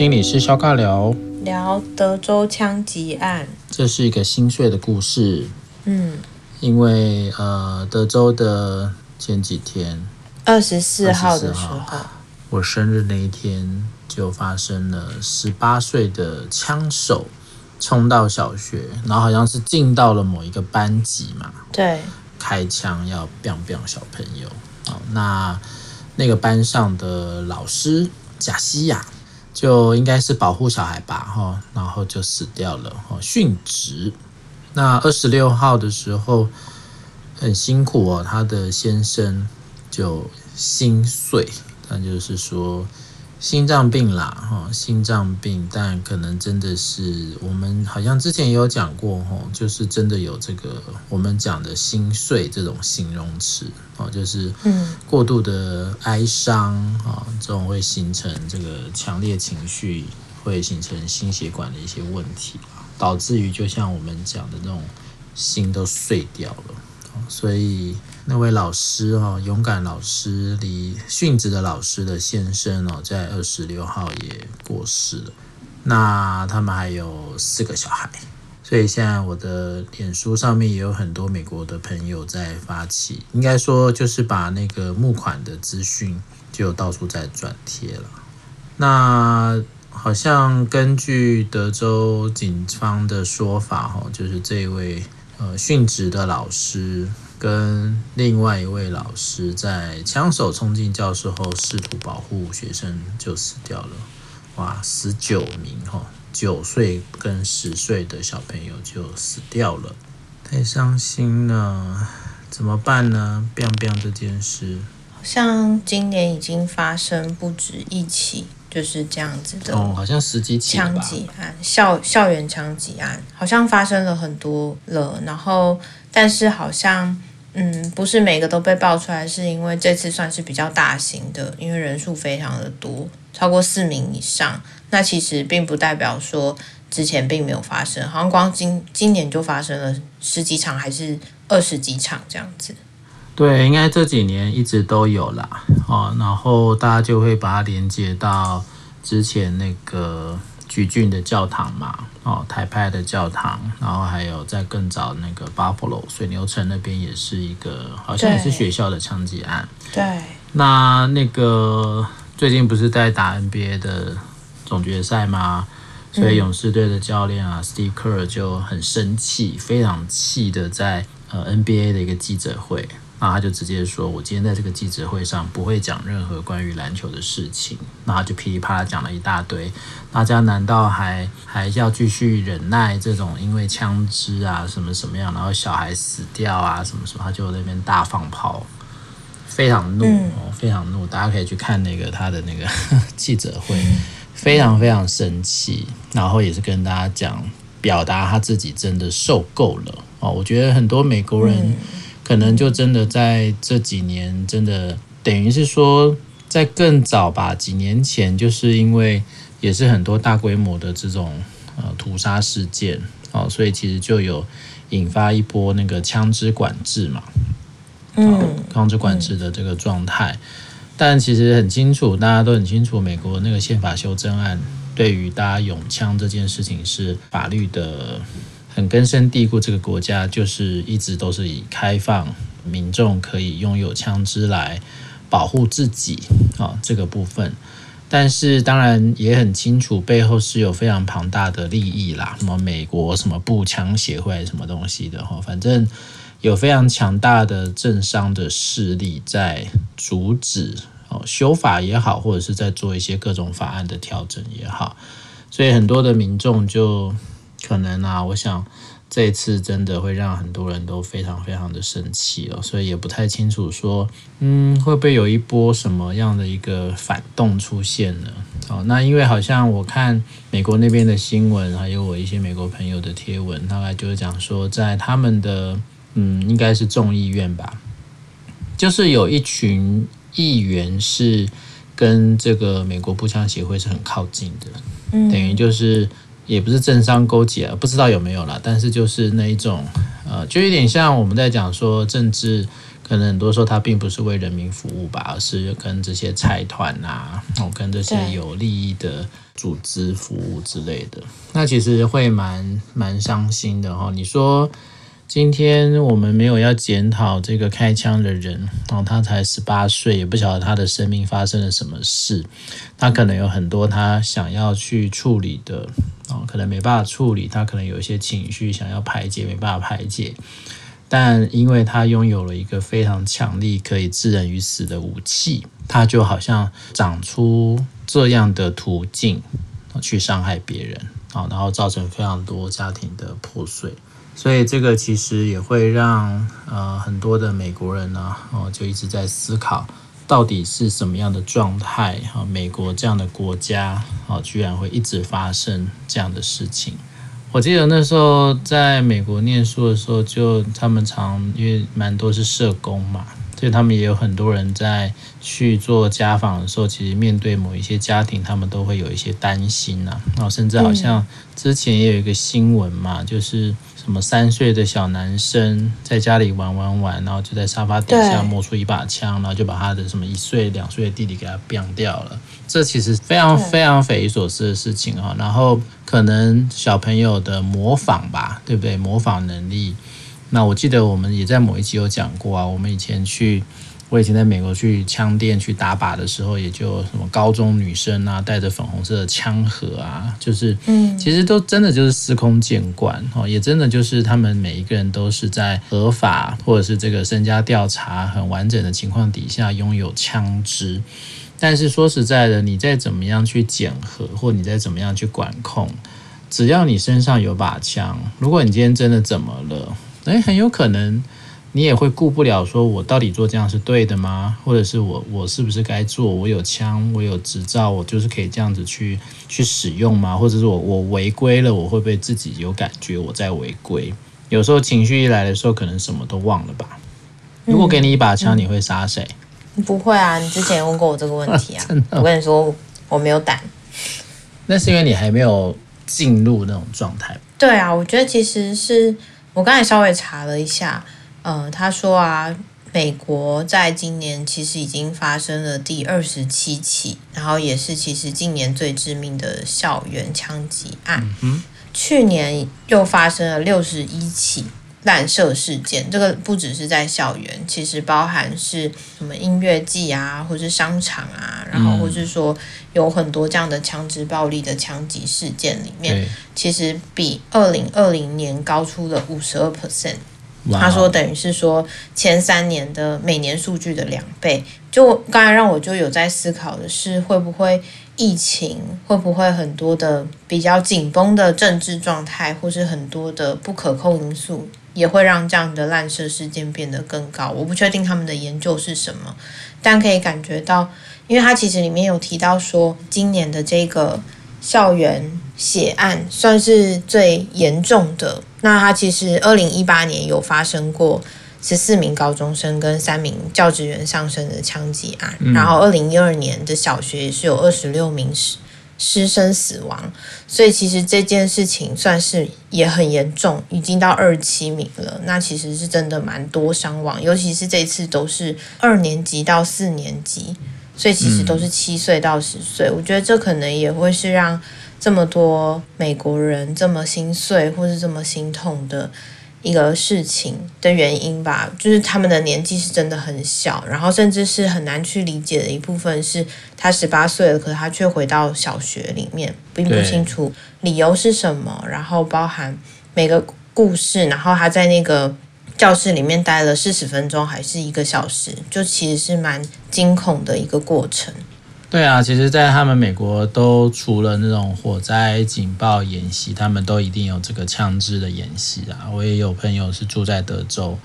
心理师肖尬聊。聊德州枪击案，这是一个心碎的故事。嗯，因为呃，德州的前几天，二十四号的时候，我生日那一天就发生了十八岁的枪手冲到小学，然后好像是进到了某一个班级嘛，对，开枪要 biang biang 小朋友。那那个班上的老师贾西亚就应该是保护小孩吧，哈，然后就死掉了，哈，殉职。那二十六号的时候很辛苦哦，他的先生就心碎，那就是说。心脏病啦，哈，心脏病，但可能真的是我们好像之前也有讲过，哈，就是真的有这个我们讲的心碎这种形容词，哦，就是嗯，过度的哀伤啊，这种会形成这个强烈情绪，会形成心血管的一些问题，导致于就像我们讲的那种心都碎掉了，所以。那位老师哦，勇敢老师离殉职的老师的先生哦，在二十六号也过世了。那他们还有四个小孩，所以现在我的脸书上面也有很多美国的朋友在发起，应该说就是把那个募款的资讯就到处在转贴了。那好像根据德州警方的说法哈，就是这位呃殉职的老师。跟另外一位老师在枪手冲进教室后，试图保护学生就死掉了。哇，十九名哈，九岁跟十岁的小朋友就死掉了，太伤心了，怎么办呢？biang biang 这件事，好像今年已经发生不止一起，就是这样子的。哦，好像十几起枪击案，校校园枪击案，好像发生了很多了。然后，但是好像。嗯，不是每个都被爆出来，是因为这次算是比较大型的，因为人数非常的多，超过四名以上。那其实并不代表说之前并没有发生，好像光今今年就发生了十几场，还是二十几场这样子。对，应该这几年一直都有啦。哦，然后大家就会把它连接到之前那个。橘郡的教堂嘛，哦，台派的教堂，然后还有在更早那个 Buffalo 水牛城那边也是一个，好像也是学校的枪击案。对，那那个最近不是在打 NBA 的总决赛吗？所以勇士队的教练啊、嗯、Steve Kerr 就很生气，非常气的在呃 NBA 的一个记者会。然后他就直接说：“我今天在这个记者会上不会讲任何关于篮球的事情。”然后就噼里啪啦讲了一大堆。大家难道还还要继续忍耐这种因为枪支啊什么什么样，然后小孩死掉啊什么什么？他就在那边大放炮，非常怒哦，非常怒。大家可以去看那个他的那个 记者会，非常非常生气。然后也是跟大家讲，表达他自己真的受够了哦。我觉得很多美国人。可能就真的在这几年，真的等于是说，在更早吧，几年前，就是因为也是很多大规模的这种呃屠杀事件哦，所以其实就有引发一波那个枪支管制嘛，嗯，枪支管制的这个状态。但其实很清楚，大家都很清楚，美国那个宪法修正案对于大家拥枪这件事情是法律的。很根深蒂固，这个国家就是一直都是以开放民众可以拥有枪支来保护自己啊这个部分。但是当然也很清楚，背后是有非常庞大的利益啦，什么美国什么步枪协会什么东西的哈，反正有非常强大的政商的势力在阻止哦修法也好，或者是在做一些各种法案的调整也好，所以很多的民众就。可能啊，我想这一次真的会让很多人都非常非常的生气哦，所以也不太清楚说，嗯，会不会有一波什么样的一个反动出现呢？哦，那因为好像我看美国那边的新闻，还有我一些美国朋友的贴文，大概就是讲说，在他们的嗯，应该是众议院吧，就是有一群议员是跟这个美国步枪协会是很靠近的，嗯，等于就是。也不是政商勾结，不知道有没有啦，但是就是那一种呃，就有点像我们在讲说政治，可能很多时候它并不是为人民服务吧，而是跟这些财团啊，哦，跟这些有利益的组织服务之类的，那其实会蛮蛮伤心的哈、你说。今天我们没有要检讨这个开枪的人哦，他才十八岁，也不晓得他的生命发生了什么事。他可能有很多他想要去处理的哦，可能没办法处理。他可能有一些情绪想要排解，没办法排解。但因为他拥有了一个非常强力可以置人于死的武器，他就好像长出这样的途径去伤害别人啊，然后造成非常多家庭的破碎。所以这个其实也会让呃很多的美国人呢哦就一直在思考，到底是什么样的状态哈？美国这样的国家哦，居然会一直发生这样的事情。我记得那时候在美国念书的时候，就他们常因为蛮多是社工嘛。所以他们也有很多人在去做家访的时候，其实面对某一些家庭，他们都会有一些担心呐、啊。然后甚至好像之前也有一个新闻嘛，就是什么三岁的小男生在家里玩玩玩，然后就在沙发底下摸出一把枪，然后就把他的什么一岁两岁的弟弟给他毙掉了。这其实非常非常匪夷所思的事情啊。然后可能小朋友的模仿吧，对不对？模仿能力。那我记得我们也在某一集有讲过啊，我们以前去，我以前在美国去枪店去打靶的时候，也就什么高中女生啊，带着粉红色的枪盒啊，就是，嗯，其实都真的就是司空见惯哦，也真的就是他们每一个人都是在合法或者是这个身家调查很完整的情况底下拥有枪支，但是说实在的，你再怎么样去检核，或你再怎么样去管控，只要你身上有把枪，如果你今天真的怎么了？诶，很有可能你也会顾不了，说我到底做这样是对的吗？或者是我我是不是该做？我有枪，我有执照，我就是可以这样子去去使用吗？或者是我我违规了，我会不会自己有感觉我在违规？有时候情绪一来的时候，可能什么都忘了吧。如果给你一把枪，你会杀谁？嗯，不会啊，你之前问过我这个问题啊。我跟你说，我没有胆。那是因为你还没有进入那种状态。对啊，我觉得其实是。我刚才稍微查了一下，呃，他说啊，美国在今年其实已经发生了第二十七起，然后也是其实近年最致命的校园枪击案。嗯。去年又发生了六十一起滥射事件，这个不只是在校园，其实包含是什么音乐季啊，或是商场啊，然后或是说有很多这样的枪支暴力的枪击事件里面。其实比二零二零年高出了五十二 percent，他说等于是说前三年的每年数据的两倍。就刚才让我就有在思考的是，会不会疫情，会不会很多的比较紧绷的政治状态，或是很多的不可控因素，也会让这样的滥射事件变得更高。我不确定他们的研究是什么，但可以感觉到，因为他其实里面有提到说，今年的这个校园。血案算是最严重的。那它其实二零一八年有发生过十四名高中生跟三名教职员丧生的枪击案，嗯、然后二零一二年的小学也是有二十六名师师生死亡。所以其实这件事情算是也很严重，已经到二十七名了。那其实是真的蛮多伤亡，尤其是这次都是二年级到四年级，所以其实都是七岁到十岁。嗯、我觉得这可能也会是让。这么多美国人这么心碎或是这么心痛的一个事情的原因吧，就是他们的年纪是真的很小，然后甚至是很难去理解的一部分是，他十八岁了，可是他却回到小学里面，并不清楚理由是什么，然后包含每个故事，然后他在那个教室里面待了四十分钟还是一个小时，就其实是蛮惊恐的一个过程。对啊，其实，在他们美国都除了那种火灾警报演习，他们都一定有这个枪支的演习啊。我也有朋友是住在德州，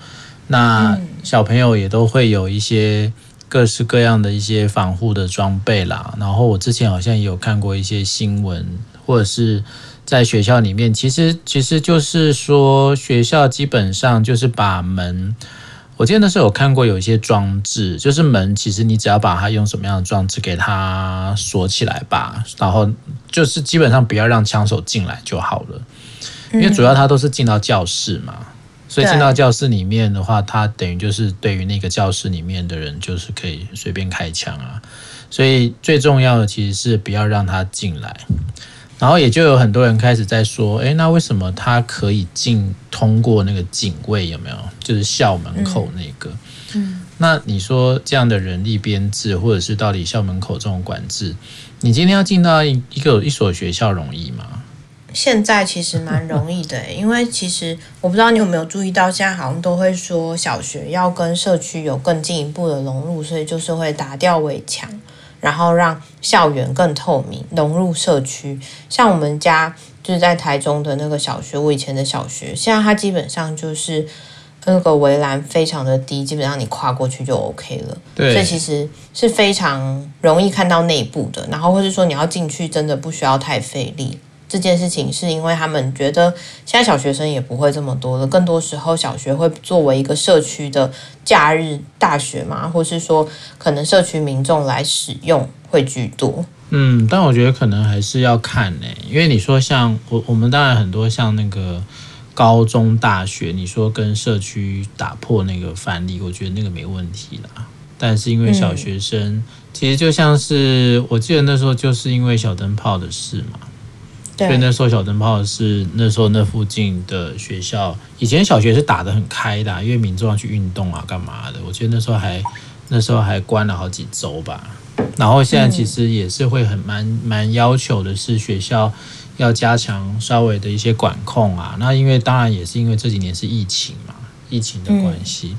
那小朋友也都会有一些各式各样的一些防护的装备啦。然后我之前好像也有看过一些新闻，或者是在学校里面，其实其实就是说，学校基本上就是把门。我记得那时候有看过有一些装置，就是门，其实你只要把它用什么样的装置给它锁起来吧，然后就是基本上不要让枪手进来就好了，因为主要他都是进到教室嘛，所以进到教室里面的话，他等于就是对于那个教室里面的人，就是可以随便开枪啊。所以最重要的其实是不要让他进来。然后也就有很多人开始在说，诶，那为什么他可以进通过那个警卫有没有？就是校门口那个。嗯。那你说这样的人力编制，或者是到底校门口这种管制，你今天要进到一一个一所学校容易吗？现在其实蛮容易的，因为其实我不知道你有没有注意到，现在好像都会说小学要跟社区有更进一步的融入，所以就是会打掉围墙，然后让校园更透明，融入社区。像我们家就是在台中的那个小学，我以前的小学，现在它基本上就是那个围栏非常的低，基本上你跨过去就 OK 了。对，所以其实是非常容易看到内部的，然后或是说你要进去，真的不需要太费力。这件事情是因为他们觉得现在小学生也不会这么多了，更多时候小学会作为一个社区的假日大学嘛，或是说可能社区民众来使用会居多。嗯，但我觉得可能还是要看呢，因为你说像我我们当然很多像那个高中大学，你说跟社区打破那个藩篱，我觉得那个没问题啦。但是因为小学生，其实就像是我记得那时候就是因为小灯泡的事嘛。所以那时候小灯泡是那时候那附近的学校，以前小学是打得很开的，因为民众要去运动啊，干嘛的？我记得那时候还那时候还关了好几周吧。然后现在其实也是会很蛮蛮要求的是学校要加强稍微的一些管控啊。那因为当然也是因为这几年是疫情嘛，疫情的关系，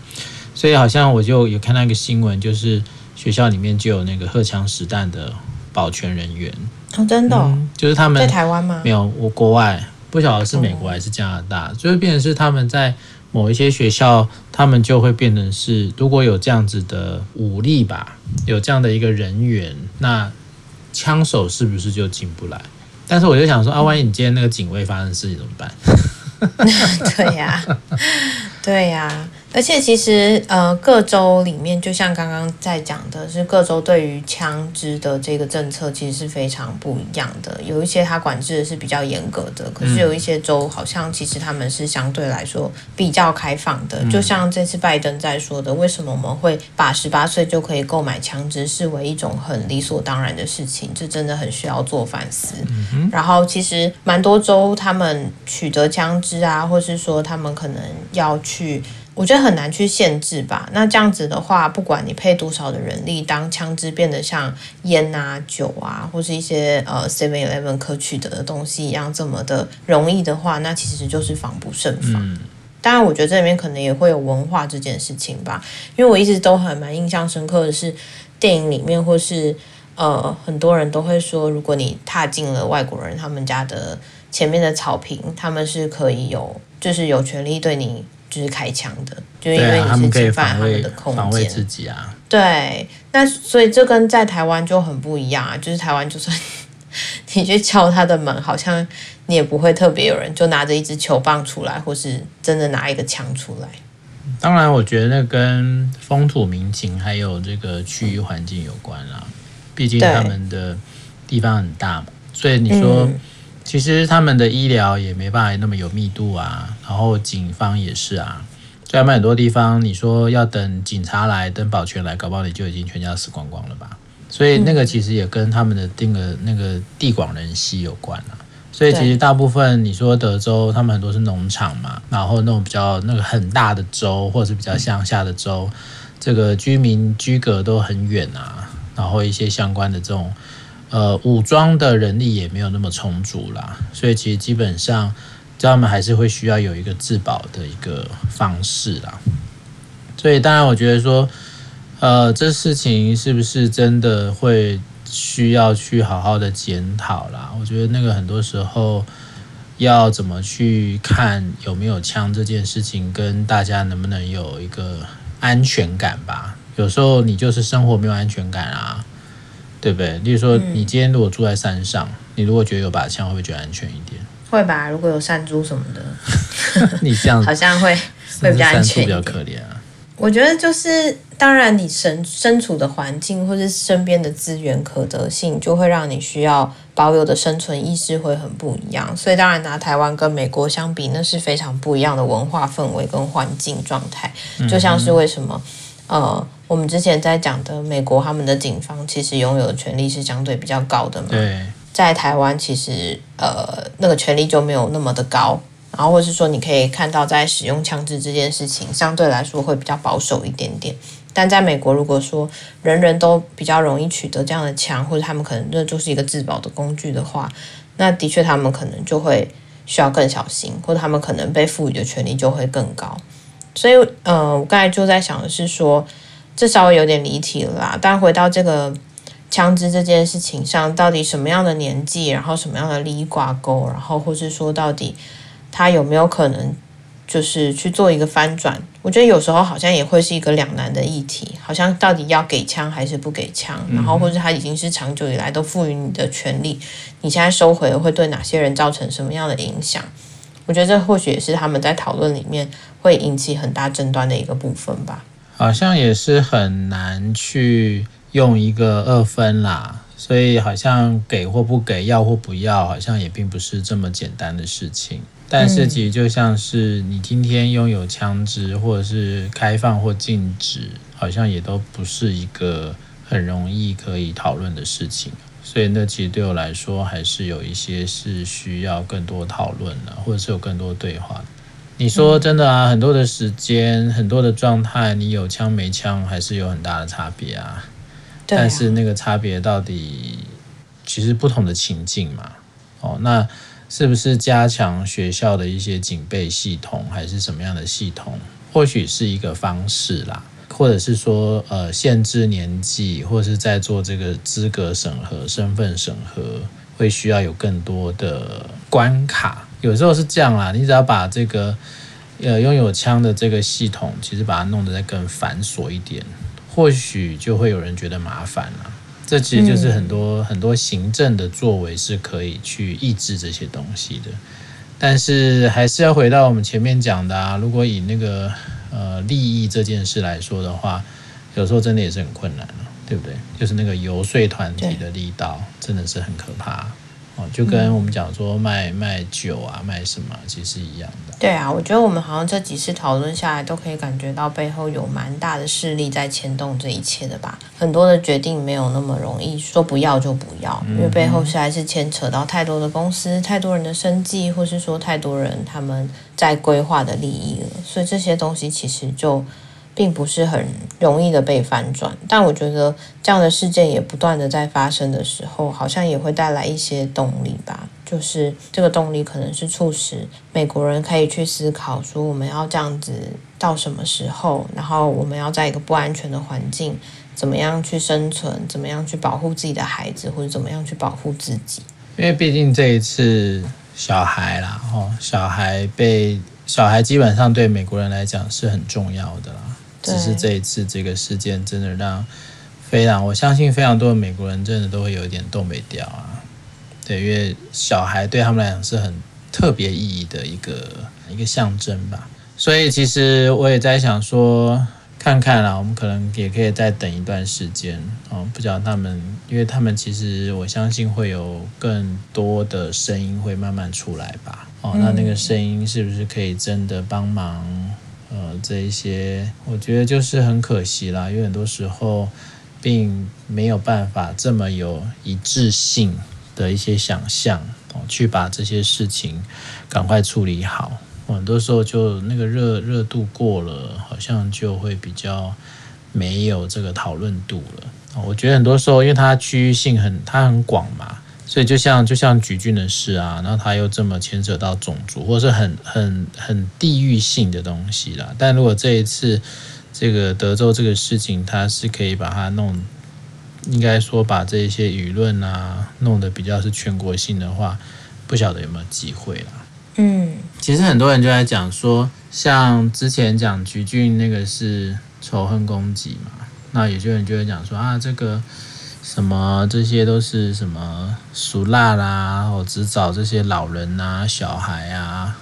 所以好像我就有看到一个新闻，就是学校里面就有那个荷枪实弹的保全人员。哦，真的、哦嗯，就是他们在台湾吗？没有，我国外不晓得是美国还是加拿大，就会、是、变成是他们在某一些学校，他们就会变成是，如果有这样子的武力吧，有这样的一个人员，那枪手是不是就进不来？但是我就想说，啊，万一你今天那个警卫发生事情怎么办？对呀、啊，对呀、啊。而且其实，呃，各州里面就像刚刚在讲的，是各州对于枪支的这个政策其实是非常不一样的。有一些它管制的是比较严格的，可是有一些州好像其实他们是相对来说比较开放的。就像这次拜登在说的，为什么我们会把十八岁就可以购买枪支视为一种很理所当然的事情？这真的很需要做反思。然后其实蛮多州他们取得枪支啊，或是说他们可能要去。我觉得很难去限制吧。那这样子的话，不管你配多少的人力，当枪支变得像烟啊、酒啊，或是一些呃 Seven Eleven 可取得的东西一样这么的容易的话，那其实就是防不胜防。嗯、当然，我觉得这里面可能也会有文化这件事情吧。因为我一直都很蛮印象深刻的是，电影里面或是呃很多人都会说，如果你踏进了外国人他们家的前面的草坪，他们是可以有就是有权利对你。就是开枪的，就因为你是侵犯他们的空间，防卫自己啊。对，那所以这跟在台湾就很不一样啊。就是台湾，就算 你去敲他的门，好像你也不会特别有人就拿着一支球棒出来，或是真的拿一个枪出来。当然，我觉得那跟风土民情还有这个区域环境有关啦。毕竟他们的地方很大嘛，所以你说。嗯其实他们的医疗也没办法那么有密度啊，然后警方也是啊，所以他们很多地方你说要等警察来、等保全来，搞不好你就已经全家死光光了吧？所以那个其实也跟他们的那个那个地广人稀有关啊。所以其实大部分你说德州，他们很多是农场嘛，然后那种比较那个很大的州，或者是比较乡下的州，这个居民居隔都很远啊，然后一些相关的这种。呃，武装的人力也没有那么充足啦，所以其实基本上，他们还是会需要有一个自保的一个方式啦。所以当然，我觉得说，呃，这事情是不是真的会需要去好好的检讨啦？我觉得那个很多时候要怎么去看有没有枪这件事情，跟大家能不能有一个安全感吧。有时候你就是生活没有安全感啊。对不对？例如说，你今天如果住在山上，嗯、你如果觉得有把枪，会不会觉得安全一点？会吧，如果有山猪什么的，你这样 好像会会比较安全，比较可怜啊。我觉得就是，当然你身身处的环境或是身边的资源可得性，就会让你需要保有的生存意识会很不一样。所以当然拿台湾跟美国相比，那是非常不一样的文化氛围跟环境状态。就像是为什么呃，我们之前在讲的美国，他们的警方其实拥有的权力是相对比较高的嘛。对，在台湾其实呃那个权力就没有那么的高。然后，或是说，你可以看到，在使用枪支这件事情，相对来说会比较保守一点点。但在美国，如果说人人都比较容易取得这样的枪，或者他们可能这就是一个自保的工具的话，那的确他们可能就会需要更小心，或者他们可能被赋予的权利就会更高。所以，呃，我刚才就在想的是说，这稍微有点离题了啦。但回到这个枪支这件事情上，到底什么样的年纪，然后什么样的利益挂钩，然后或是说到底。他有没有可能就是去做一个翻转？我觉得有时候好像也会是一个两难的议题，好像到底要给枪还是不给枪？然后或者他已经是长久以来都赋予你的权利，你现在收回了会对哪些人造成什么样的影响？我觉得这或许也是他们在讨论里面会引起很大争端的一个部分吧。好像也是很难去用一个二分啦，所以好像给或不给，要或不要，好像也并不是这么简单的事情。但是其实就像是你今天拥有枪支，或者是开放或禁止，好像也都不是一个很容易可以讨论的事情。所以那其实对我来说，还是有一些是需要更多讨论的，或者是有更多对话。你说真的啊，很多的时间，很多的状态，你有枪没枪，还是有很大的差别啊。但是那个差别到底，其实不同的情境嘛。哦，那。是不是加强学校的一些警备系统，还是什么样的系统？或许是一个方式啦，或者是说，呃，限制年纪，或者是在做这个资格审核、身份审核，会需要有更多的关卡。有时候是这样啦，你只要把这个呃拥有枪的这个系统，其实把它弄得再更繁琐一点，或许就会有人觉得麻烦了。这其实就是很多很多行政的作为是可以去抑制这些东西的，但是还是要回到我们前面讲的啊，如果以那个呃利益这件事来说的话，有时候真的也是很困难了，对不对？就是那个游说团体的力道真的是很可怕。哦，就跟我们讲说卖卖酒啊，卖什么其实是一样的。对啊，我觉得我们好像这几次讨论下来，都可以感觉到背后有蛮大的势力在牵动这一切的吧。很多的决定没有那么容易说不要就不要，因为背后实在是牵扯到太多的公司、太多人的生计，或是说太多人他们在规划的利益了。所以这些东西其实就。并不是很容易的被翻转，但我觉得这样的事件也不断的在发生的时候，好像也会带来一些动力吧。就是这个动力可能是促使美国人可以去思考说，我们要这样子到什么时候，然后我们要在一个不安全的环境，怎么样去生存，怎么样去保护自己的孩子，或者怎么样去保护自己。因为毕竟这一次小孩啦，哦，小孩被小孩基本上对美国人来讲是很重要的啦。只是这一次这个事件真的让非常，我相信非常多的美国人真的都会有一点动没掉啊。对，因为小孩对他们来讲是很特别意义的一个一个象征吧。所以其实我也在想说，看看啦，我们可能也可以再等一段时间哦。不知道他们，因为他们其实我相信会有更多的声音会慢慢出来吧。哦，那那个声音是不是可以真的帮忙？呃，这一些我觉得就是很可惜啦，因为很多时候并没有办法这么有一致性的一些想象哦，去把这些事情赶快处理好。很多时候就那个热热度过了，好像就会比较没有这个讨论度了。我觉得很多时候，因为它区域性很，它很广嘛。所以就像就像橘郡的事啊，然后他又这么牵扯到种族，或是很很很地域性的东西啦。但如果这一次这个德州这个事情，他是可以把它弄，应该说把这一些舆论啊弄得比较是全国性的话，不晓得有没有机会啦。嗯，其实很多人就在讲说，像之前讲橘郡那个是仇恨攻击嘛，那有些人就会讲说啊这个。什么这些都是什么熟辣啦，哦，只找这些老人啊、小孩啊，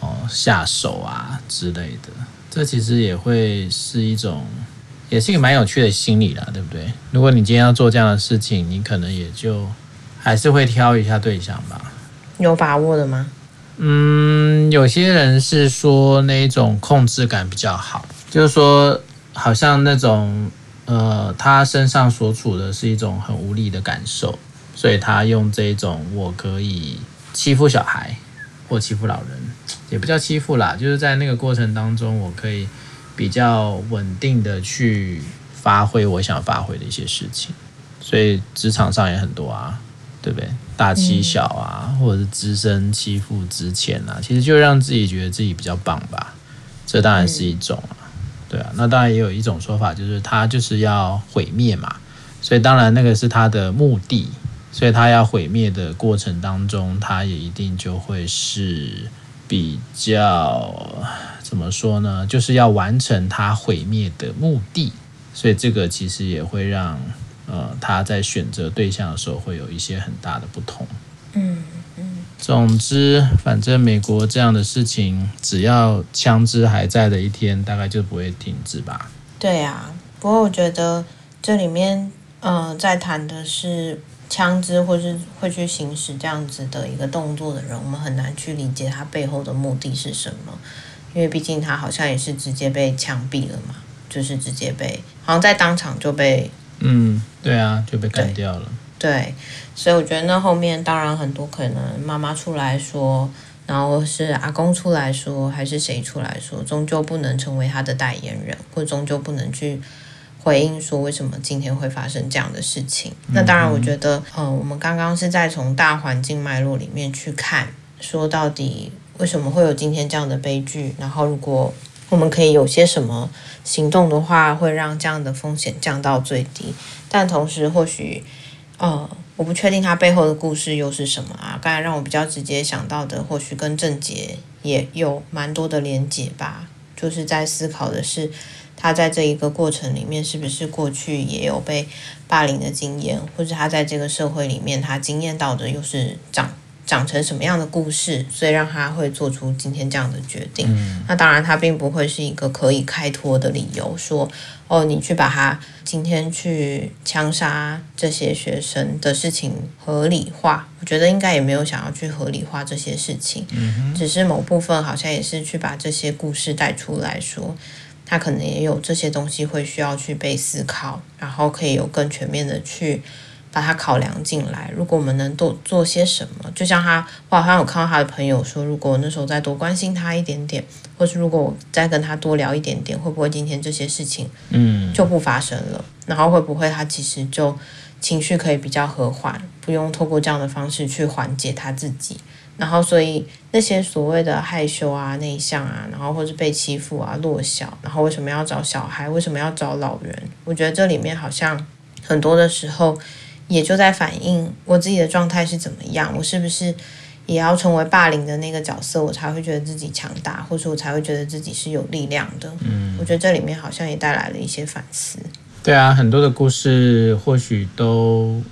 哦下手啊之类的，这其实也会是一种，也是一个蛮有趣的心理啦，对不对？如果你今天要做这样的事情，你可能也就还是会挑一下对象吧。有把握的吗？嗯，有些人是说那种控制感比较好，就是说好像那种呃，他身上所处的是一种很无力的感受，所以他用这种我可以欺负小孩或欺负老人，也不叫欺负啦，就是在那个过程当中，我可以比较稳定的去发挥我想发挥的一些事情，所以职场上也很多啊。对不对？大欺小啊，或者是资深欺负资浅啊，其实就让自己觉得自己比较棒吧。这当然是一种，对啊。那当然也有一种说法，就是他就是要毁灭嘛。所以当然那个是他的目的，所以他要毁灭的过程当中，他也一定就会是比较怎么说呢？就是要完成他毁灭的目的。所以这个其实也会让。呃，他在选择对象的时候会有一些很大的不同。嗯。总之，反正美国这样的事情，只要枪支还在的一天，大概就不会停止吧。对啊，不过我觉得这里面，呃，在谈的是枪支或是会去行使这样子的一个动作的人，我们很难去理解他背后的目的是什么，因为毕竟他好像也是直接被枪毙了嘛，就是直接被，好像在当场就被。嗯，对啊，就被干掉了。对，所以我觉得那后面当然很多可能妈妈出来说，然后是阿公出来说，还是谁出来说，终究不能成为他的代言人，或终究不能去回应说为什么今天会发生这样的事情。嗯、那当然，我觉得，呃，我们刚刚是在从大环境脉络里面去看，说到底为什么会有今天这样的悲剧，然后如果。我们可以有些什么行动的话，会让这样的风险降到最低。但同时，或许，呃，我不确定他背后的故事又是什么啊。刚才让我比较直接想到的，或许跟郑捷也有蛮多的连结吧。就是在思考的是，他在这一个过程里面，是不是过去也有被霸凌的经验，或者他在这个社会里面，他经验到的又是长。长成什么样的故事，所以让他会做出今天这样的决定。嗯、那当然，他并不会是一个可以开脱的理由，说哦，你去把他今天去枪杀这些学生的事情合理化。我觉得应该也没有想要去合理化这些事情，嗯、只是某部分好像也是去把这些故事带出来说，他可能也有这些东西会需要去被思考，然后可以有更全面的去。把他考量进来。如果我们能多做些什么，就像他，我好像有看到他的朋友说，如果那时候再多关心他一点点，或是如果我再跟他多聊一点点，会不会今天这些事情，嗯，就不发生了？嗯、然后会不会他其实就情绪可以比较和缓，不用透过这样的方式去缓解他自己？然后所以那些所谓的害羞啊、内向啊，然后或是被欺负啊、弱小，然后为什么要找小孩？为什么要找老人？我觉得这里面好像很多的时候。也就在反映我自己的状态是怎么样，我是不是也要成为霸凌的那个角色，我才会觉得自己强大，或者我才会觉得自己是有力量的。嗯，我觉得这里面好像也带来了一些反思。对啊，很多的故事或许都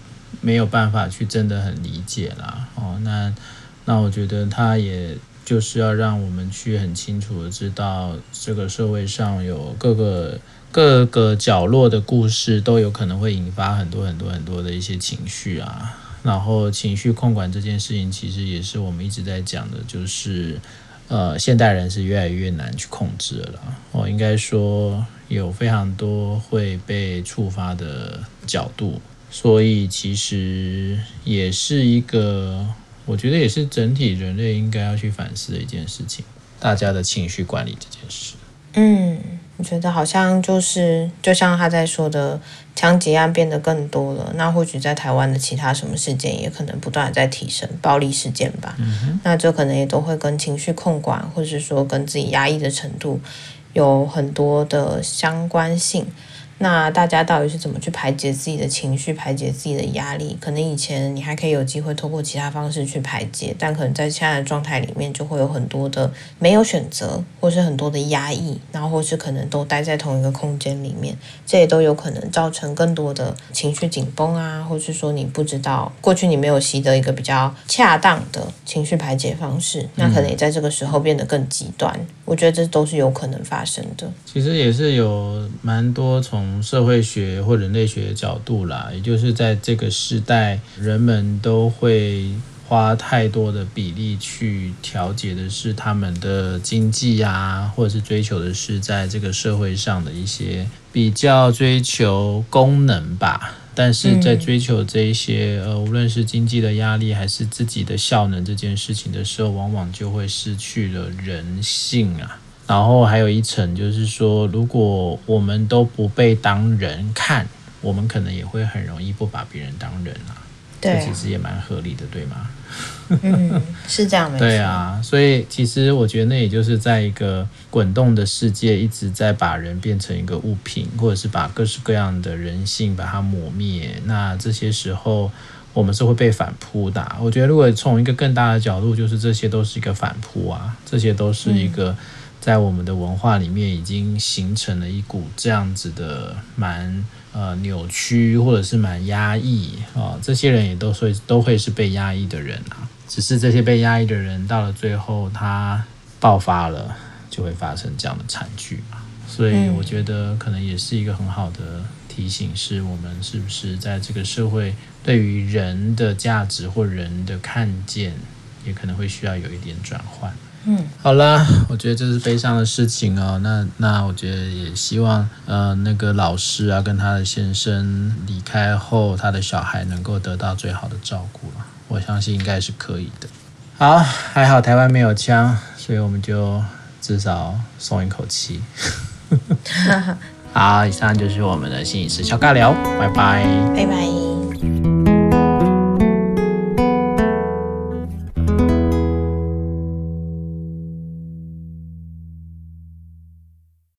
没有办法去真的很理解啦。哦，那那我觉得他也就是要让我们去很清楚的知道，这个社会上有各个。各个角落的故事都有可能会引发很多很多很多的一些情绪啊，然后情绪控管这件事情其实也是我们一直在讲的，就是呃，现代人是越来越难去控制了。我应该说有非常多会被触发的角度，所以其实也是一个，我觉得也是整体人类应该要去反思的一件事情，大家的情绪管理这件事。嗯。我觉得好像就是，就像他在说的，枪击案变得更多了。那或许在台湾的其他什么事件，也可能不断的在提升暴力事件吧。嗯、那这可能也都会跟情绪控管，或是说跟自己压抑的程度，有很多的相关性。那大家到底是怎么去排解自己的情绪，排解自己的压力？可能以前你还可以有机会透过其他方式去排解，但可能在现在的状态里面，就会有很多的没有选择，或是很多的压抑，然后或是可能都待在同一个空间里面，这也都有可能造成更多的情绪紧绷啊，或是说你不知道过去你没有习得一个比较恰当的情绪排解方式，那可能也在这个时候变得更极端。我觉得这都是有可能发生的。其实也是有蛮多从从社会学或人类学的角度啦，也就是在这个时代，人们都会花太多的比例去调节的是他们的经济啊，或者是追求的是在这个社会上的一些比较追求功能吧。但是在追求这一些呃，无论是经济的压力还是自己的效能这件事情的时候，往往就会失去了人性啊。然后还有一层就是说，如果我们都不被当人看，我们可能也会很容易不把别人当人啊。对啊，这其实也蛮合理的，对吗？嗯，是这样没错。对啊，所以其实我觉得那也就是在一个滚动的世界，一直在把人变成一个物品，或者是把各式各样的人性把它抹灭。那这些时候，我们是会被反扑的。我觉得如果从一个更大的角度，就是这些都是一个反扑啊，这些都是一个。在我们的文化里面，已经形成了一股这样子的蛮呃扭曲，或者是蛮压抑啊、这些人也都会都会是被压抑的人啊。只是这些被压抑的人，到了最后他爆发了，就会发生这样的惨剧嘛。所以我觉得可能也是一个很好的提醒，是我们是不是在这个社会对于人的价值或人的看见，也可能会需要有一点转换。嗯，好啦，我觉得这是悲伤的事情哦。那那我觉得也希望，呃，那个老师啊，跟他的先生离开后，他的小孩能够得到最好的照顾了。我相信应该是可以的。好，还好台湾没有枪，所以我们就至少松一口气。好，以上就是我们的心理师小尬聊，拜拜，拜拜。